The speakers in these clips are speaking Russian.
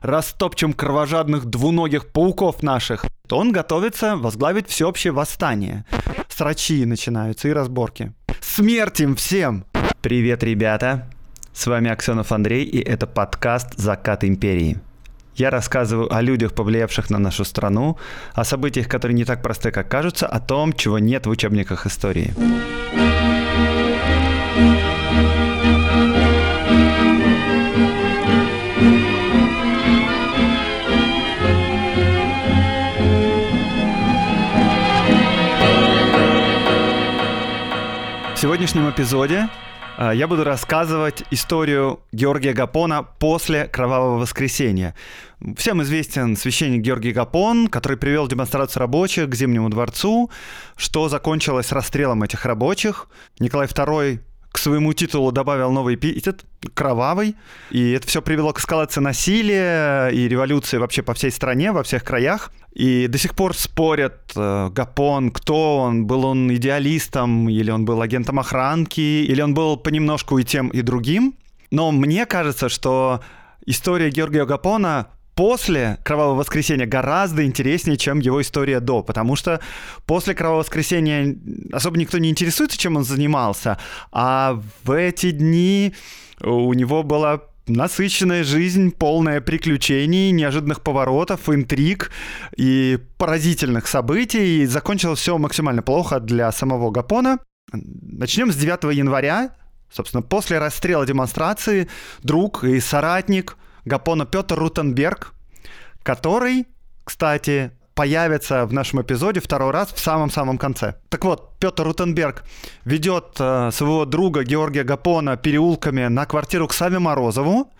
растопчем кровожадных двуногих пауков наших, то он готовится возглавить всеобщее восстание. Срачи начинаются и разборки. Смерть им всем! Привет, ребята! С вами Аксенов Андрей, и это подкаст «Закат империи». Я рассказываю о людях, повлиявших на нашу страну, о событиях, которые не так просты, как кажутся, о том, чего нет в учебниках истории. В сегодняшнем эпизоде а, я буду рассказывать историю Георгия Гапона после Кровавого воскресенья. Всем известен священник Георгий Гапон, который привел демонстрацию рабочих к Зимнему дворцу, что закончилось расстрелом этих рабочих. Николай II к своему титулу добавил новый эпитет кровавый, и это все привело к эскалации насилия и революции вообще по всей стране, во всех краях. И до сих пор спорят э, Гапон, кто он, был он идеалистом, или он был агентом охранки, или он был понемножку и тем, и другим. Но мне кажется, что история Георгия Гапона после Кровавого воскресенья гораздо интереснее, чем его история до, потому что после Кровавого воскресенья особо никто не интересуется, чем он занимался, а в эти дни у него была насыщенная жизнь, полная приключений, неожиданных поворотов, интриг и поразительных событий. И закончилось все максимально плохо для самого Гапона. Начнем с 9 января. Собственно, после расстрела демонстрации друг и соратник – Гапона Петр Рутенберг, который, кстати, появится в нашем эпизоде второй раз в самом-самом конце. Так вот, Петр Рутенберг ведет э, своего друга Георгия Гапона переулками на квартиру к Саве Морозову,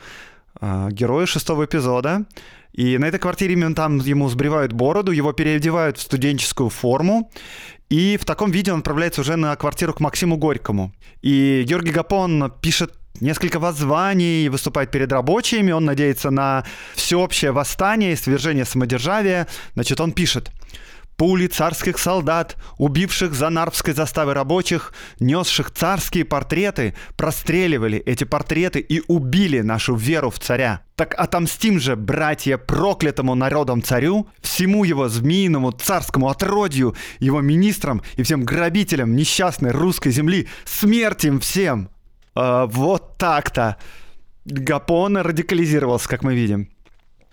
э, герою шестого эпизода. И на этой квартире именно там ему сбривают бороду, его переодевают в студенческую форму. И в таком виде он отправляется уже на квартиру к Максиму Горькому. И Георгий Гапон пишет несколько воззваний, выступает перед рабочими, он надеется на всеобщее восстание и свержение самодержавия. Значит, он пишет. Пули царских солдат, убивших за нарвской заставы рабочих, несших царские портреты, простреливали эти портреты и убили нашу веру в царя. Так отомстим же, братья, проклятому народом царю, всему его змеиному царскому отродью, его министрам и всем грабителям несчастной русской земли, смерть им всем!» Э, вот так-то. Гапон радикализировался, как мы видим.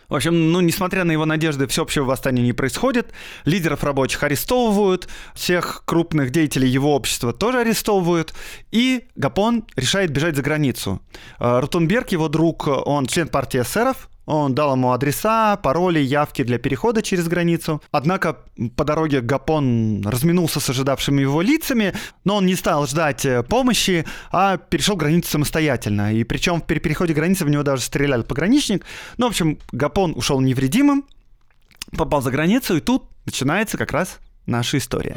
В общем, ну, несмотря на его надежды, всеобщего восстания не происходит. Лидеров рабочих арестовывают, всех крупных деятелей его общества тоже арестовывают. И Гапон решает бежать за границу. Э, Рутенберг, его друг, он член партии эсеров, он дал ему адреса, пароли, явки для перехода через границу. Однако по дороге Гапон разминулся с ожидавшими его лицами, но он не стал ждать э, помощи, а перешел границу самостоятельно. И причем при переходе границы в него даже стрелял пограничник. Ну, в общем, Гапон ушел невредимым, попал за границу, и тут начинается как раз наша история.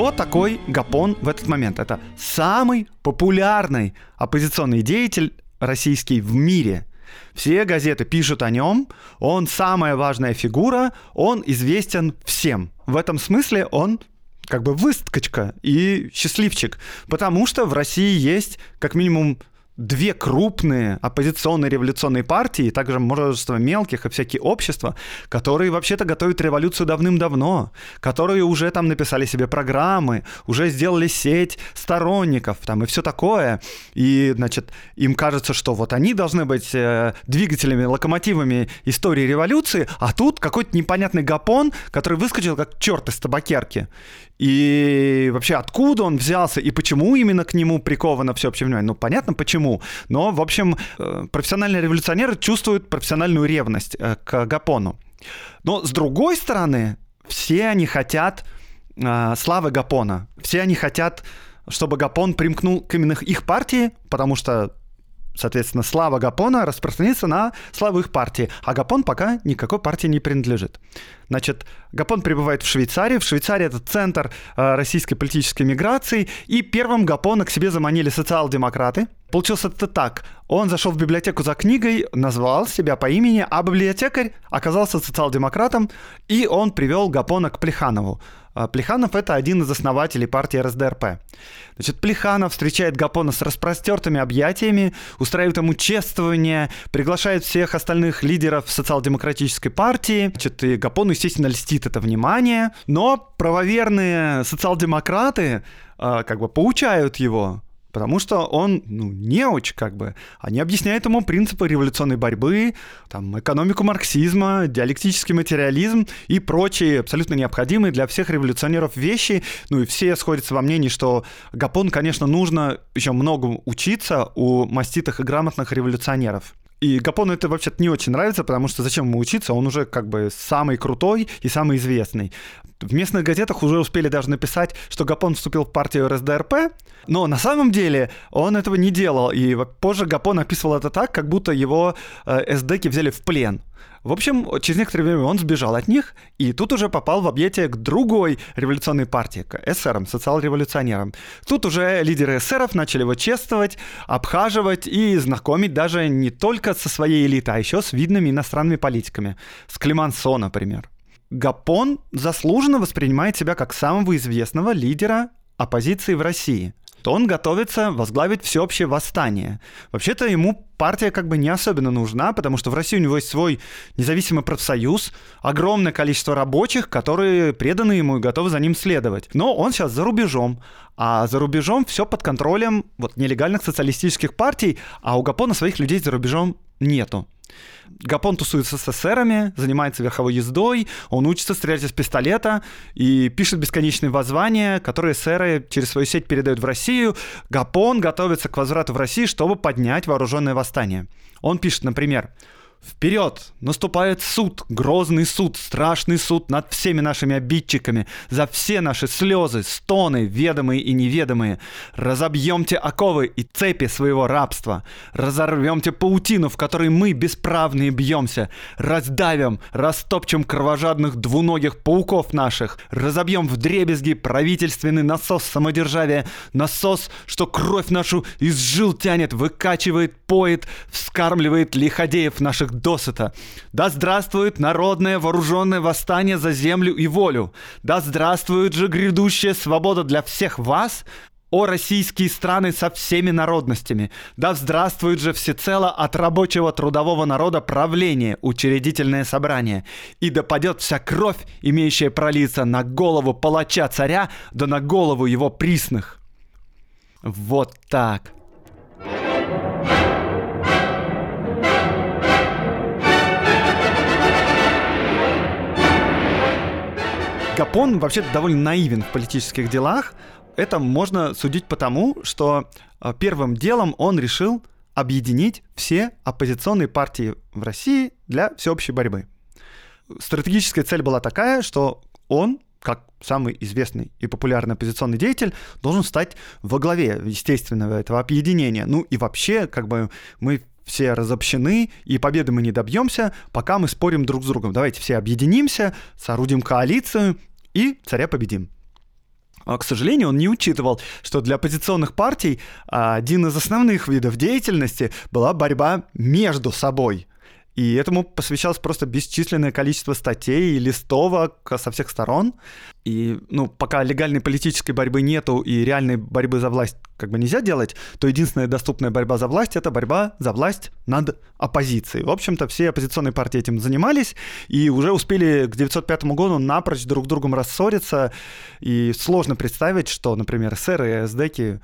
Кто такой Гапон в этот момент? Это самый популярный оппозиционный деятель российский в мире. Все газеты пишут о нем, он самая важная фигура, он известен всем. В этом смысле он как бы выскочка и счастливчик, потому что в России есть как минимум две крупные оппозиционные революционные партии, и также множество мелких и всякие общества, которые вообще-то готовят революцию давным-давно, которые уже там написали себе программы, уже сделали сеть сторонников там и все такое. И, значит, им кажется, что вот они должны быть э, двигателями, локомотивами истории революции, а тут какой-то непонятный гапон, который выскочил как черт из табакерки. И вообще, откуда он взялся и почему именно к нему приковано всеобщее внимание? Ну, понятно, почему. Но, в общем, э, профессиональные революционеры чувствуют профессиональную ревность э, к Гапону. Но, с другой стороны, все они хотят э, славы Гапона. Все они хотят, чтобы Гапон примкнул к именно их партии, потому что Соответственно, слава Гапона распространится на славу их партии, а Гапон пока никакой партии не принадлежит. Значит, Гапон прибывает в Швейцарии. В Швейцарии это центр э, российской политической миграции. И первым Гапона к себе заманили социал-демократы. Получилось это так. Он зашел в библиотеку за книгой, назвал себя по имени, а библиотекарь оказался социал-демократом, и он привел Гапона к Плеханову. А, Плеханов — это один из основателей партии РСДРП. Значит, Плеханов встречает Гапона с распростертыми объятиями, устраивает ему чествование, приглашает всех остальных лидеров социал-демократической партии. Значит, и Гапону, естественно, льстит это внимание. Но правоверные социал-демократы а, как бы поучают его Потому что он, ну, неуч, как бы. Они объясняют ему принципы революционной борьбы, там, экономику марксизма, диалектический материализм и прочие абсолютно необходимые для всех революционеров вещи. Ну и все сходятся во мнении, что Гапон, конечно, нужно еще много учиться у маститых и грамотных революционеров. И Гапону это вообще-то не очень нравится, потому что зачем ему учиться, он уже как бы самый крутой и самый известный. В местных газетах уже успели даже написать, что Гапон вступил в партию РСДРП, но на самом деле он этого не делал. И позже Гапон описывал это так, как будто его э, СДКи взяли в плен. В общем, через некоторое время он сбежал от них, и тут уже попал в объятие к другой революционной партии, к эсерам, социал-революционерам. Тут уже лидеры эсеров начали его чествовать, обхаживать и знакомить даже не только со своей элитой, а еще с видными иностранными политиками. С Климансо, например. Гапон заслуженно воспринимает себя как самого известного лидера оппозиции в России то он готовится возглавить всеобщее восстание. Вообще-то ему партия как бы не особенно нужна, потому что в России у него есть свой независимый профсоюз, огромное количество рабочих, которые преданы ему и готовы за ним следовать. Но он сейчас за рубежом, а за рубежом все под контролем вот нелегальных социалистических партий, а у Гапона своих людей за рубежом нету. Гапон тусуется с эсерами, занимается верховой ездой, он учится стрелять из пистолета и пишет бесконечные воззвания, которые эсеры через свою сеть передают в Россию. Гапон готовится к возврату в Россию, чтобы поднять вооруженное восстание. Он пишет, например, Вперед! Наступает суд, грозный суд, страшный суд над всеми нашими обидчиками, за все наши слезы, стоны, ведомые и неведомые. Разобьемте оковы и цепи своего рабства. Разорвемте паутину, в которой мы, бесправные, бьемся. Раздавим, растопчем кровожадных двуногих пауков наших. Разобьем в дребезги правительственный насос самодержавия. Насос, что кровь нашу из жил тянет, выкачивает, поет, вскармливает лиходеев наших всех досыта. Да здравствует народное вооруженное восстание за землю и волю. Да здравствует же грядущая свобода для всех вас, о российские страны со всеми народностями. Да здравствует же всецело от рабочего трудового народа правление, учредительное собрание. И да падет вся кровь, имеющая пролиться на голову палача царя, да на голову его присных. Вот так. Гапон вообще довольно наивен в политических делах. Это можно судить потому, что э, первым делом он решил объединить все оппозиционные партии в России для всеобщей борьбы. Стратегическая цель была такая, что он, как самый известный и популярный оппозиционный деятель, должен стать во главе естественного этого объединения. Ну и вообще, как бы мы все разобщены, и победы мы не добьемся, пока мы спорим друг с другом. Давайте все объединимся, соорудим коалицию и царя победим. А, к сожалению, он не учитывал, что для оппозиционных партий а, один из основных видов деятельности была борьба между собой. И этому посвящалось просто бесчисленное количество статей и листовок со всех сторон. И, ну, пока легальной политической борьбы нету и реальной борьбы за власть как бы нельзя делать, то единственная доступная борьба за власть — это борьба за власть над оппозицией. В общем-то, все оппозиционные партии этим занимались и уже успели к 905 году напрочь друг с другом рассориться. И сложно представить, что, например, СССР и СДКи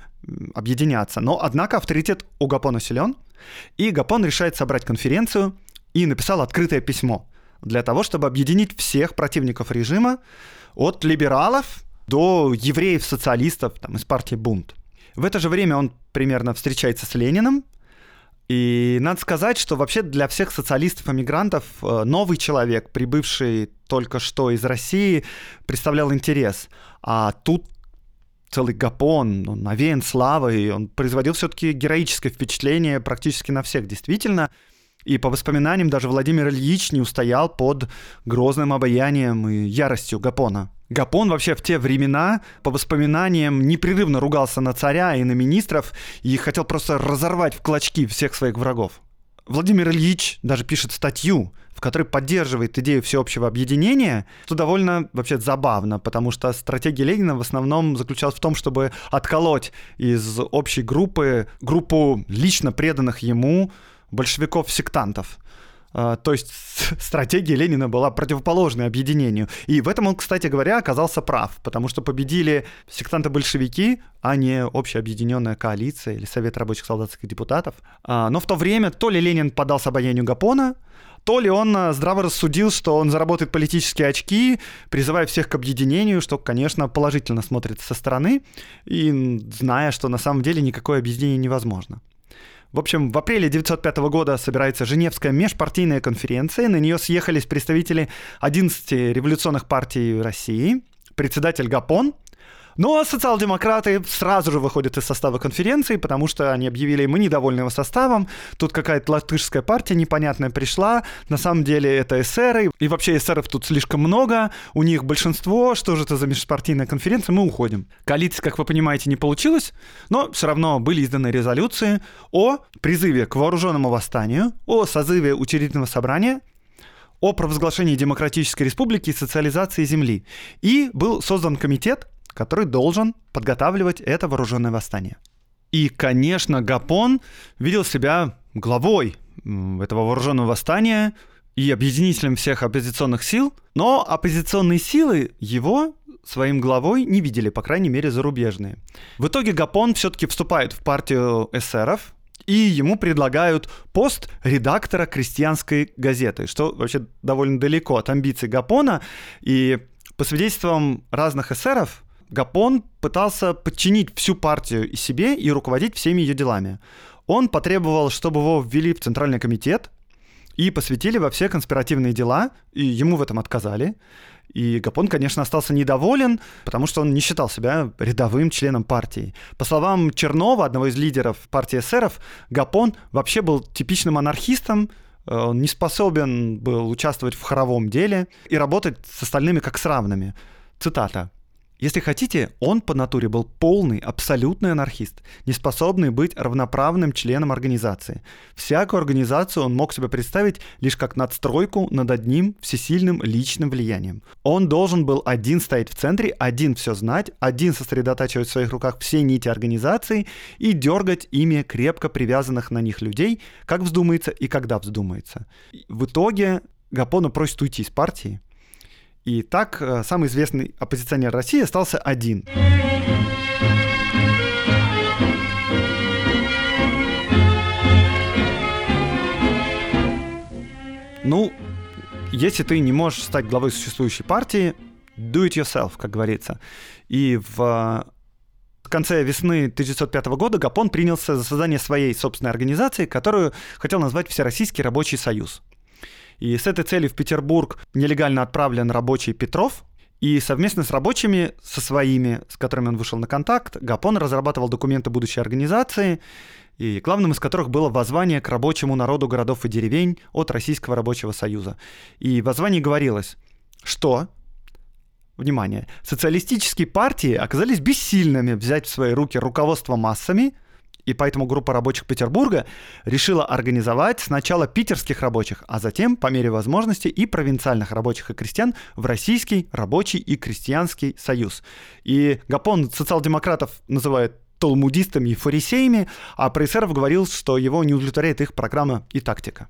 объединятся. Но, однако, авторитет у Гапона силен, и Гапон решает собрать конференцию — и написал открытое письмо для того, чтобы объединить всех противников режима от либералов до евреев-социалистов там, из партии Бунт. В это же время он примерно встречается с Лениным, и надо сказать, что вообще для всех социалистов-эмигрантов э, новый человек, прибывший только что из России, представлял интерес. А тут целый гапон, он навеян славой, он производил все-таки героическое впечатление практически на всех, действительно. И по воспоминаниям даже Владимир Ильич не устоял под грозным обаянием и яростью Гапона. Гапон вообще в те времена, по воспоминаниям, непрерывно ругался на царя и на министров и хотел просто разорвать в клочки всех своих врагов. Владимир Ильич даже пишет статью, в которой поддерживает идею всеобщего объединения, что довольно вообще забавно, потому что стратегия Ленина в основном заключалась в том, чтобы отколоть из общей группы группу лично преданных ему большевиков-сектантов. А, то есть стратегия Ленина была противоположной объединению. И в этом он, кстати говоря, оказался прав, потому что победили сектанты-большевики, а не общая объединенная коалиция или Совет рабочих солдатских депутатов. А, но в то время то ли Ленин подался обаянию Гапона, то ли он а, здраво рассудил, что он заработает политические очки, призывая всех к объединению, что, конечно, положительно смотрится со стороны, и зная, что на самом деле никакое объединение невозможно. В общем, в апреле 1905 года собирается Женевская межпартийная конференция. На нее съехались представители 11 революционных партий России, председатель Гапон – но социал-демократы сразу же выходят из состава конференции, потому что они объявили, мы недовольны его составом, тут какая-то латышская партия непонятная пришла, на самом деле это эсеры, и вообще эсеров тут слишком много, у них большинство, что же это за межпартийная конференция, мы уходим. Коалиция, как вы понимаете, не получилась, но все равно были изданы резолюции о призыве к вооруженному восстанию, о созыве учредительного собрания, о провозглашении Демократической Республики и социализации земли. И был создан комитет, который должен подготавливать это вооруженное восстание. И, конечно, Гапон видел себя главой этого вооруженного восстания и объединителем всех оппозиционных сил, но оппозиционные силы его своим главой не видели, по крайней мере, зарубежные. В итоге Гапон все-таки вступает в партию эсеров, и ему предлагают пост редактора крестьянской газеты, что вообще довольно далеко от амбиций Гапона. И по свидетельствам разных эсеров, Гапон пытался подчинить всю партию и себе и руководить всеми ее делами. Он потребовал, чтобы его ввели в Центральный комитет и посвятили во все конспиративные дела, и ему в этом отказали. И Гапон, конечно, остался недоволен, потому что он не считал себя рядовым членом партии. По словам Чернова, одного из лидеров партии эсеров, Гапон вообще был типичным анархистом, э, он не способен был участвовать в хоровом деле и работать с остальными как с равными. Цитата. Если хотите, он по натуре был полный, абсолютный анархист, не способный быть равноправным членом организации. Всякую организацию он мог себе представить лишь как надстройку над одним всесильным личным влиянием. Он должен был один стоять в центре, один все знать, один сосредотачивать в своих руках все нити организации и дергать ими крепко привязанных на них людей, как вздумается и когда вздумается. В итоге Гапону просит уйти из партии, и так э, самый известный оппозиционер России остался один. Ну, если ты не можешь стать главой существующей партии, do it yourself, как говорится. И в в конце весны 1905 года Гапон принялся за создание своей собственной организации, которую хотел назвать Всероссийский рабочий союз. И с этой целью в Петербург нелегально отправлен рабочий Петров, и совместно с рабочими, со своими, с которыми он вышел на контакт, Гапон разрабатывал документы будущей организации, и главным из которых было воззвание к рабочему народу городов и деревень от Российского рабочего союза. И в воззвании говорилось, что Внимание. Социалистические партии оказались бессильными взять в свои руки руководство массами – и поэтому группа рабочих Петербурга решила организовать сначала питерских рабочих, а затем, по мере возможности, и провинциальных рабочих и крестьян в Российский рабочий и крестьянский союз. И Гапон социал-демократов называет талмудистами и фарисеями, а про говорил, что его не удовлетворяет их программа и тактика.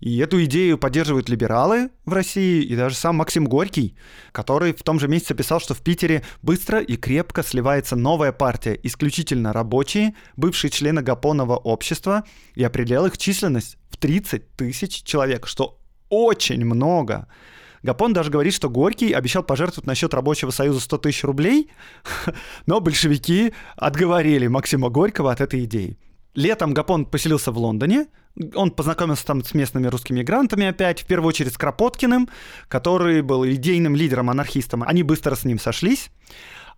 И эту идею поддерживают либералы в России и даже сам Максим Горький, который в том же месяце писал, что в Питере быстро и крепко сливается новая партия, исключительно рабочие, бывшие члены Гапонова общества, и определял их численность в 30 тысяч человек, что очень много. Гапон даже говорит, что Горький обещал пожертвовать на счет рабочего союза 100 тысяч рублей, но большевики отговорили Максима Горького от этой идеи. Летом Гапон поселился в Лондоне, он познакомился там с местными русскими мигрантами опять, в первую очередь с Кропоткиным, который был идейным лидером-анархистом. Они быстро с ним сошлись.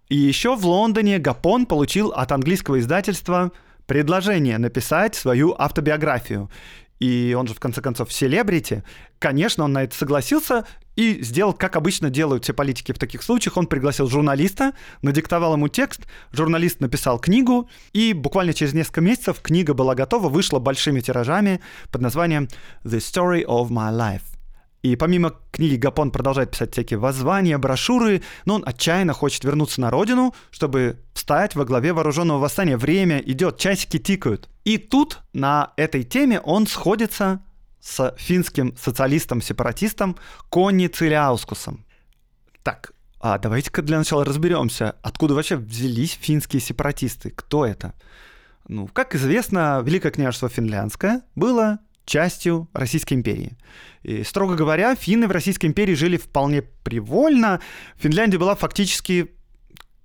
И еще в Лондоне Гапон получил от английского издательства предложение написать свою автобиографию. и он же в конце концов селебрити, конечно, он на это согласился и сделал, как обычно делают все политики в таких случаях, он пригласил журналиста, надиктовал ему текст, журналист написал книгу, и буквально через несколько месяцев книга была готова, вышла большими тиражами под названием «The Story of My Life». И помимо книги Гапон продолжает писать всякие воззвания, брошюры, но он отчаянно хочет вернуться на родину, чтобы встать во главе вооруженного восстания. Время идет, часики тикают. И тут на этой теме он сходится с финским социалистом-сепаратистом Конни Циляускусом. Так, а давайте-ка для начала разберемся, откуда вообще взялись финские сепаратисты, кто это? Ну, как известно, Великое княжество Финляндское было частью Российской империи. И, строго говоря, финны в Российской империи жили вполне привольно. Финляндия была фактически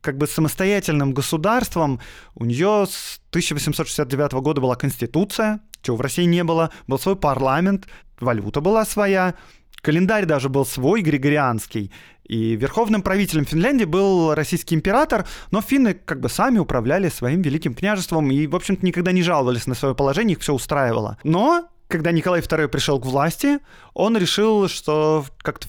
как бы самостоятельным государством. У нее с 1869 года была конституция, чего в России не было, был свой парламент, валюта была своя, календарь даже был свой, григорианский. И верховным правителем Финляндии был российский император, но финны как бы сами управляли своим великим княжеством и, в общем-то, никогда не жаловались на свое положение, их все устраивало. Но когда Николай II пришел к власти, он решил, что как-то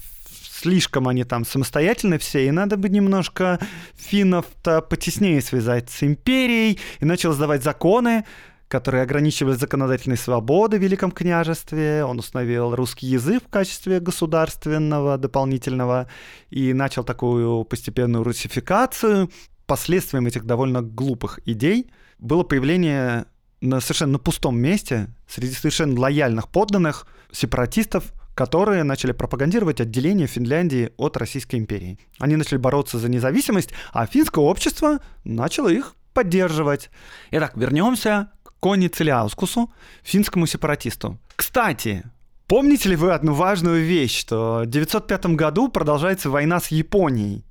слишком они там самостоятельны все, и надо бы немножко финнов-то потеснее связать с империей, и начал сдавать законы, которые ограничивали законодательные свободы в Великом княжестве. Он установил русский язык в качестве государственного дополнительного и начал такую постепенную русификацию. Последствием этих довольно глупых идей было появление на совершенно на пустом месте среди совершенно лояльных подданных сепаратистов, которые начали пропагандировать отделение Финляндии от Российской империи. Они начали бороться за независимость, а финское общество начало их поддерживать. Итак, вернемся Кони Целиаускусу, финскому сепаратисту. Кстати, помните ли вы одну важную вещь, что в 905 году продолжается война с Японией?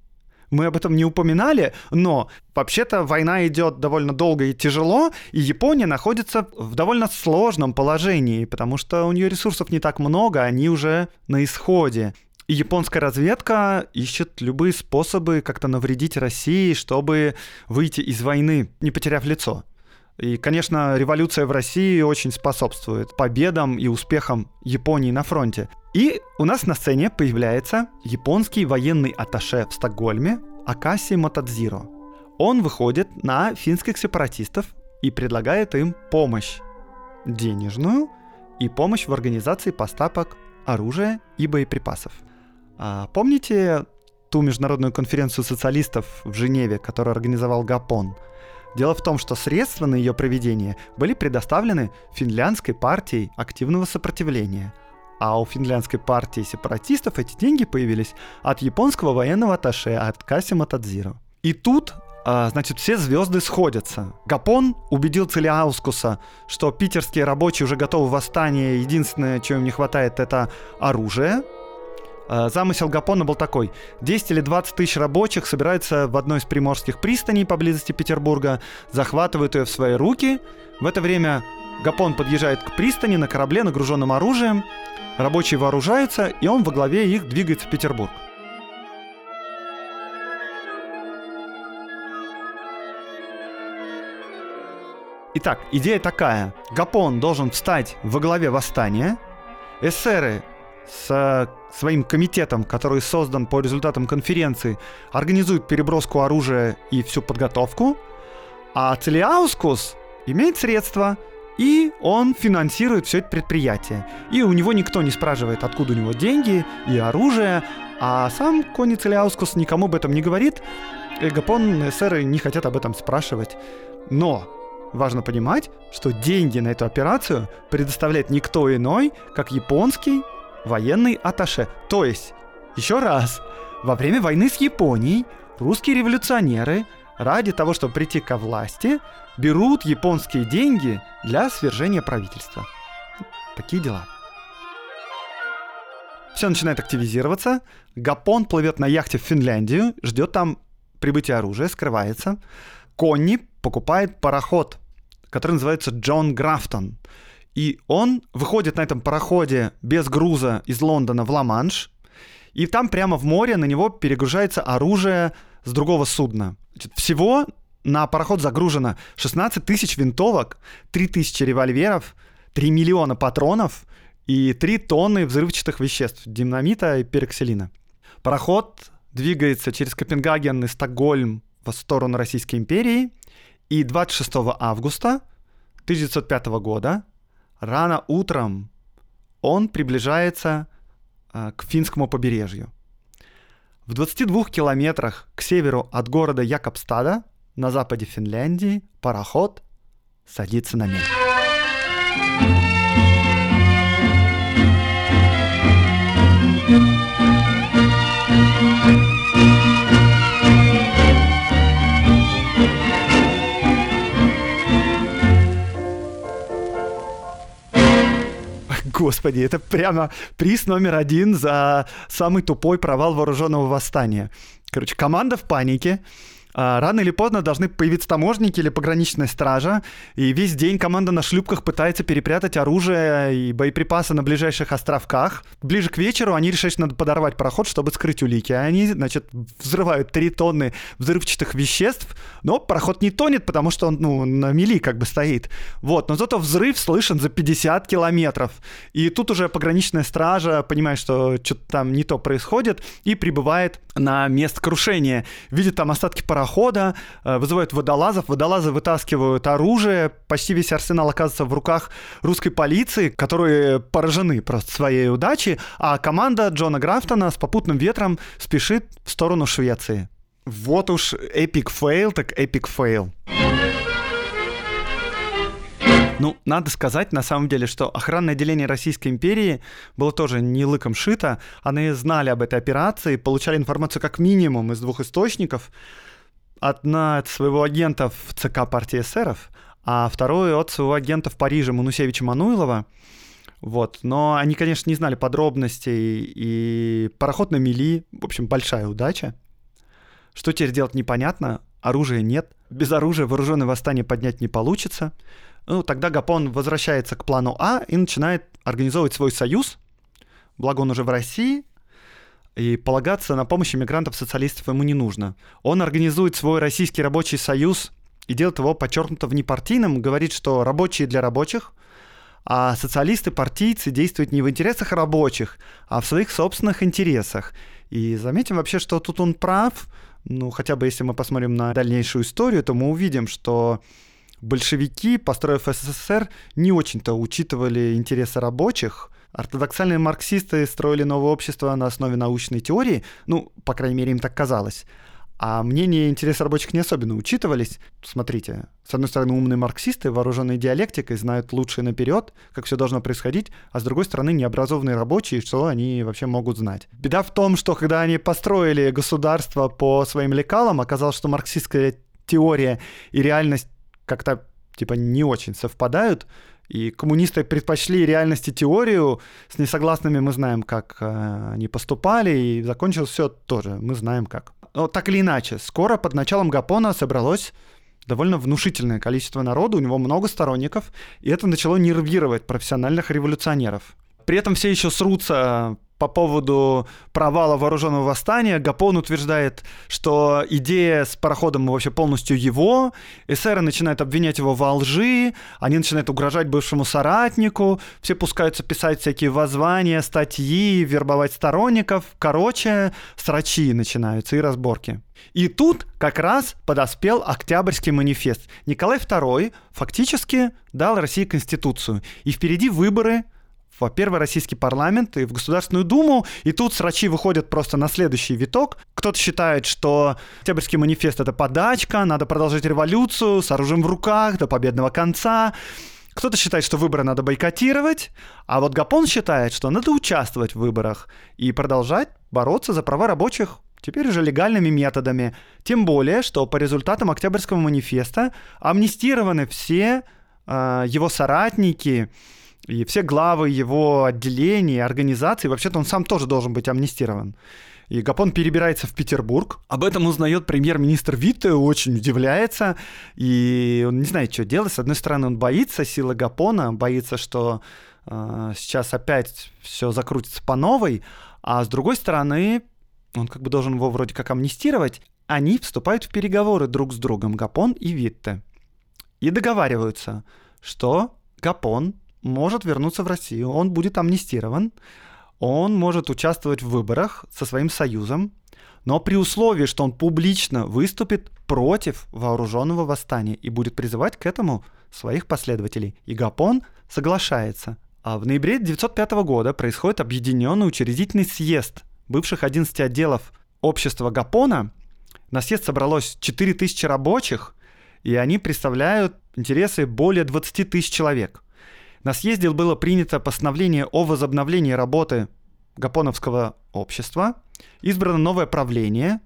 Мы об этом не упоминали, но вообще-то война идет довольно долго и тяжело, и Япония находится в довольно сложном положении, потому что у нее ресурсов не так много, они уже на исходе. И японская разведка ищет любые способы как-то навредить России, чтобы выйти из войны, не потеряв лицо. И, конечно, революция в России очень способствует победам и успехам Японии на фронте. И у нас на сцене появляется японский военный атташе в Стокгольме Акаси Мотадзиро. Он выходит на финских сепаратистов и предлагает им помощь денежную и помощь в организации поставок оружия и боеприпасов. А помните ту международную конференцию социалистов в Женеве, которую организовал Гапон – Дело в том, что средства на ее проведение были предоставлены финляндской партией активного сопротивления. А у финляндской партии сепаратистов эти деньги появились от японского военного атташе, от Касима Тадзиро. И тут а, значит, все звезды сходятся. Гапон убедил Целиаускуса, что питерские рабочие уже готовы в восстание, единственное, чего им не хватает, это оружие, замысел Гапона был такой. 10 или 20 тысяч рабочих собираются в одной из приморских пристаней поблизости Петербурга, захватывают ее в свои руки. В это время Гапон подъезжает к пристани на корабле, нагруженном оружием. Рабочие вооружаются, и он во главе их двигается в Петербург. Итак, идея такая. Гапон должен встать во главе восстания. Эсеры с своим комитетом, который создан по результатам конференции, организует переброску оружия и всю подготовку, а Целиаускус имеет средства, и он финансирует все это предприятие. И у него никто не спрашивает, откуда у него деньги и оружие, а сам Кони Целиаускус никому об этом не говорит, Гапон и эсеры не хотят об этом спрашивать. Но важно понимать, что деньги на эту операцию предоставляет никто иной, как японский военный аташе. То есть, еще раз, во время войны с Японией русские революционеры ради того, чтобы прийти ко власти, берут японские деньги для свержения правительства. Такие дела. Все начинает активизироваться. Гапон плывет на яхте в Финляндию, ждет там прибытия оружия, скрывается. Конни покупает пароход, который называется Джон Графтон. И он выходит на этом пароходе без груза из Лондона в Ла-Манш, и там прямо в море на него перегружается оружие с другого судна. Значит, всего на пароход загружено 16 тысяч винтовок, 3 тысячи револьверов, 3 миллиона патронов и 3 тонны взрывчатых веществ, динамита и пероксилина. Пароход двигается через Копенгаген и Стокгольм в сторону Российской империи, и 26 августа 1905 года рано утром он приближается э, к финскому побережью. В 22 километрах к северу от города Якобстада на западе Финляндии пароход садится на мель. Господи, это прямо приз номер один за самый тупой провал вооруженного восстания. Короче, команда в панике, рано или поздно должны появиться таможники или пограничная стража, и весь день команда на шлюпках пытается перепрятать оружие и боеприпасы на ближайших островках. Ближе к вечеру они решают, что надо подорвать пароход, чтобы скрыть улики. А они, значит, взрывают 3 тонны взрывчатых веществ, но пароход не тонет, потому что он, ну, на мели как бы стоит. Вот, но зато взрыв слышен за 50 километров. И тут уже пограничная стража понимает, что что-то там не то происходит, и прибывает на место крушения. Видит там остатки парохода, парохода, э, вызывают водолазов, водолазы вытаскивают оружие, почти весь арсенал оказывается в руках русской полиции, которые поражены просто своей удачей, а команда Джона Графтона с попутным ветром спешит в сторону Швеции. Вот уж epic fail, так epic fail. Ну, надо сказать, на самом деле, что охранное отделение Российской империи было тоже не лыком шито. Они знали об этой операции, получали информацию как минимум из двух источников одна от своего агента в ЦК партии эсеров, а вторую от своего агента в Париже Манусевича Мануилова. Вот. Но они, конечно, не знали подробностей, и пароход на мели, в общем, большая удача. Что теперь делать непонятно, оружия нет, без оружия вооруженное восстание поднять не получится. Ну, тогда Гапон возвращается к плану А и начинает организовывать свой союз, благо он уже в России, и полагаться на помощь иммигрантов-социалистов ему не нужно. Он организует свой Российский рабочий союз и делает его подчеркнуто внепартийным, говорит, что рабочие для рабочих, а социалисты, партийцы действуют не в интересах рабочих, а в своих собственных интересах. И заметим вообще, что тут он прав. Ну, хотя бы если мы посмотрим на дальнейшую историю, то мы увидим, что большевики, построив СССР, не очень-то учитывали интересы рабочих, Ортодоксальные марксисты строили новое общество на основе научной теории, ну, по крайней мере, им так казалось. А мнения и интересы рабочих не особенно учитывались. Смотрите, с одной стороны, умные марксисты, вооруженные диалектикой, знают лучше наперед, как все должно происходить, а с другой стороны, необразованные рабочие, что они вообще могут знать. Беда в том, что когда они построили государство по своим лекалам, оказалось, что марксистская теория и реальность как-то типа не очень совпадают, и коммунисты предпочли реальности теорию, с несогласными мы знаем, как э, они поступали, и закончилось все тоже, мы знаем как. Но так или иначе, скоро под началом Гапона собралось довольно внушительное количество народу, у него много сторонников, и это начало нервировать профессиональных революционеров. При этом все еще срутся по поводу провала вооруженного восстания. Гапон утверждает, что идея с пароходом вообще полностью его. Эсеры начинают обвинять его во лжи, они начинают угрожать бывшему соратнику, все пускаются писать всякие воззвания, статьи, вербовать сторонников. Короче, срачи начинаются и разборки. И тут как раз подоспел Октябрьский манифест. Николай II фактически дал России Конституцию. И впереди выборы – в первый российский парламент и в Государственную Думу, и тут срачи выходят просто на следующий виток. Кто-то считает, что Октябрьский манифест — это подачка, надо продолжать революцию с оружием в руках до победного конца. Кто-то считает, что выборы надо бойкотировать, а вот Гапон считает, что надо участвовать в выборах и продолжать бороться за права рабочих теперь уже легальными методами. Тем более, что по результатам Октябрьского манифеста амнистированы все э, его соратники, и все главы его отделений, организаций, вообще-то он сам тоже должен быть амнистирован. И Гапон перебирается в Петербург. Об этом узнает премьер-министр Витте, очень удивляется. И он не знает, что делать. С одной стороны, он боится силы Гапона, боится, что э, сейчас опять все закрутится по новой. А с другой стороны, он как бы должен его вроде как амнистировать. Они вступают в переговоры друг с другом, Гапон и Витте. И договариваются, что Гапон может вернуться в Россию, он будет амнистирован, он может участвовать в выборах со своим союзом, но при условии, что он публично выступит против вооруженного восстания и будет призывать к этому своих последователей. И Гапон соглашается. А в ноябре 1905 года происходит объединенный учредительный съезд бывших 11 отделов общества Гапона. На съезд собралось 4000 рабочих, и они представляют интересы более 20 тысяч человек. На съезде было принято постановление о возобновлении работы Гапоновского общества, избрано новое правление,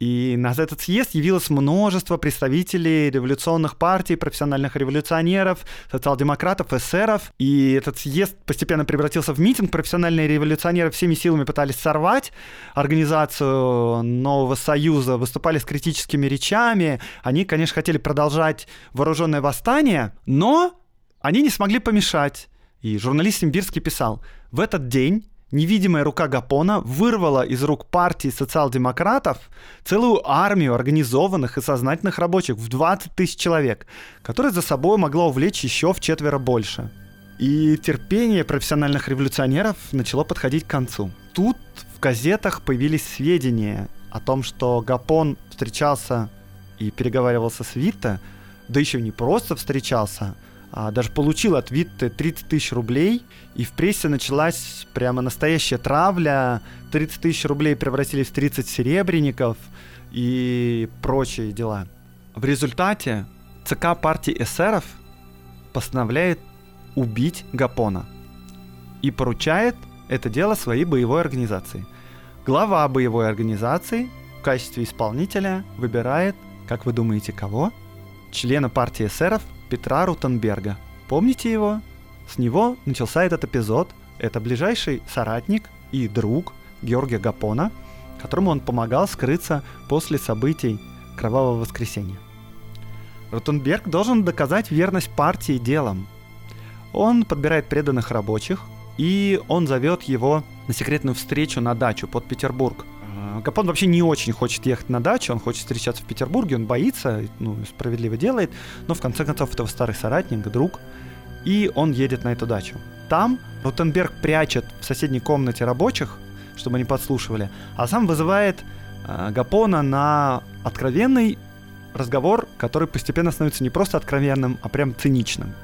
и на этот съезд явилось множество представителей революционных партий, профессиональных революционеров, социал-демократов, эсеров. И этот съезд постепенно превратился в митинг. Профессиональные революционеры всеми силами пытались сорвать организацию нового союза, выступали с критическими речами. Они, конечно, хотели продолжать вооруженное восстание, но они не смогли помешать. И журналист Симбирский писал, в этот день невидимая рука Гапона вырвала из рук партии социал-демократов целую армию организованных и сознательных рабочих в 20 тысяч человек, которая за собой могла увлечь еще в четверо больше. И терпение профессиональных революционеров начало подходить к концу. Тут в газетах появились сведения о том, что Гапон встречался и переговаривался с Витте, да еще не просто встречался, даже получил от Витте 30 тысяч рублей, и в прессе началась прямо настоящая травля. 30 тысяч рублей превратились в 30 серебряников и прочие дела. В результате ЦК партии эсеров постановляет убить Гапона и поручает это дело своей боевой организации. Глава боевой организации в качестве исполнителя выбирает, как вы думаете, кого? Члена партии эсеров Петра Рутенберга. Помните его? С него начался этот эпизод. Это ближайший соратник и друг Георгия Гапона, которому он помогал скрыться после событий Кровавого воскресенья. Рутенберг должен доказать верность партии делом. Он подбирает преданных рабочих, и он зовет его на секретную встречу на дачу под Петербург – Гапон вообще не очень хочет ехать на дачу, он хочет встречаться в Петербурге, он боится, ну, справедливо делает, но в конце концов это старый соратник, друг, и он едет на эту дачу. Там Ротенберг прячет в соседней комнате рабочих, чтобы они подслушивали, а сам вызывает э, Гапона на откровенный разговор, который постепенно становится не просто откровенным, а прям циничным.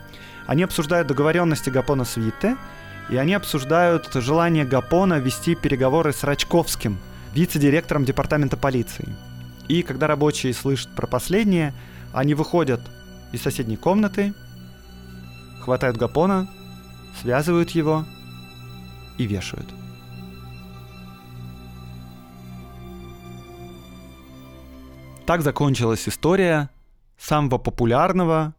Они обсуждают договоренности Гапона с Витте, и они обсуждают желание Гапона вести переговоры с Рачковским – вице-директором департамента полиции. И когда рабочие слышат про последнее, они выходят из соседней комнаты, хватают Гапона, связывают его и вешают. Так закончилась история самого популярного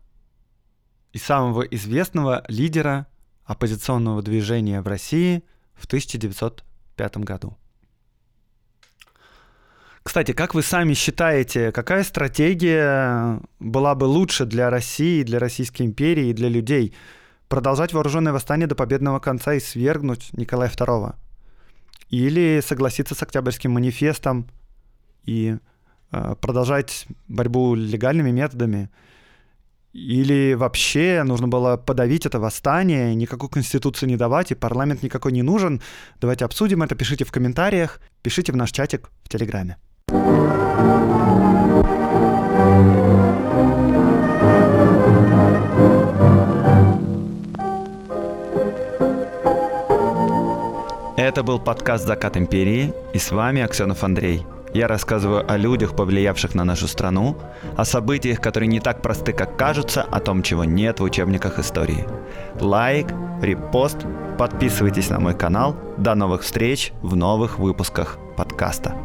и самого известного лидера оппозиционного движения в России в 1905 году. Кстати, как вы сами считаете, какая стратегия была бы лучше для России, для Российской империи и для людей? Продолжать вооруженное восстание до победного конца и свергнуть Николая II? Или согласиться с Октябрьским манифестом и э, продолжать борьбу легальными методами? Или вообще нужно было подавить это восстание, никакую конституцию не давать, и парламент никакой не нужен? Давайте обсудим это, пишите в комментариях, пишите в наш чатик в Телеграме. Это был подкаст «Закат империи» и с вами Аксенов Андрей. Я рассказываю о людях, повлиявших на нашу страну, о событиях, которые не так просты, как кажутся, о том, чего нет в учебниках истории. Лайк, репост, подписывайтесь на мой канал. До новых встреч в новых выпусках подкаста.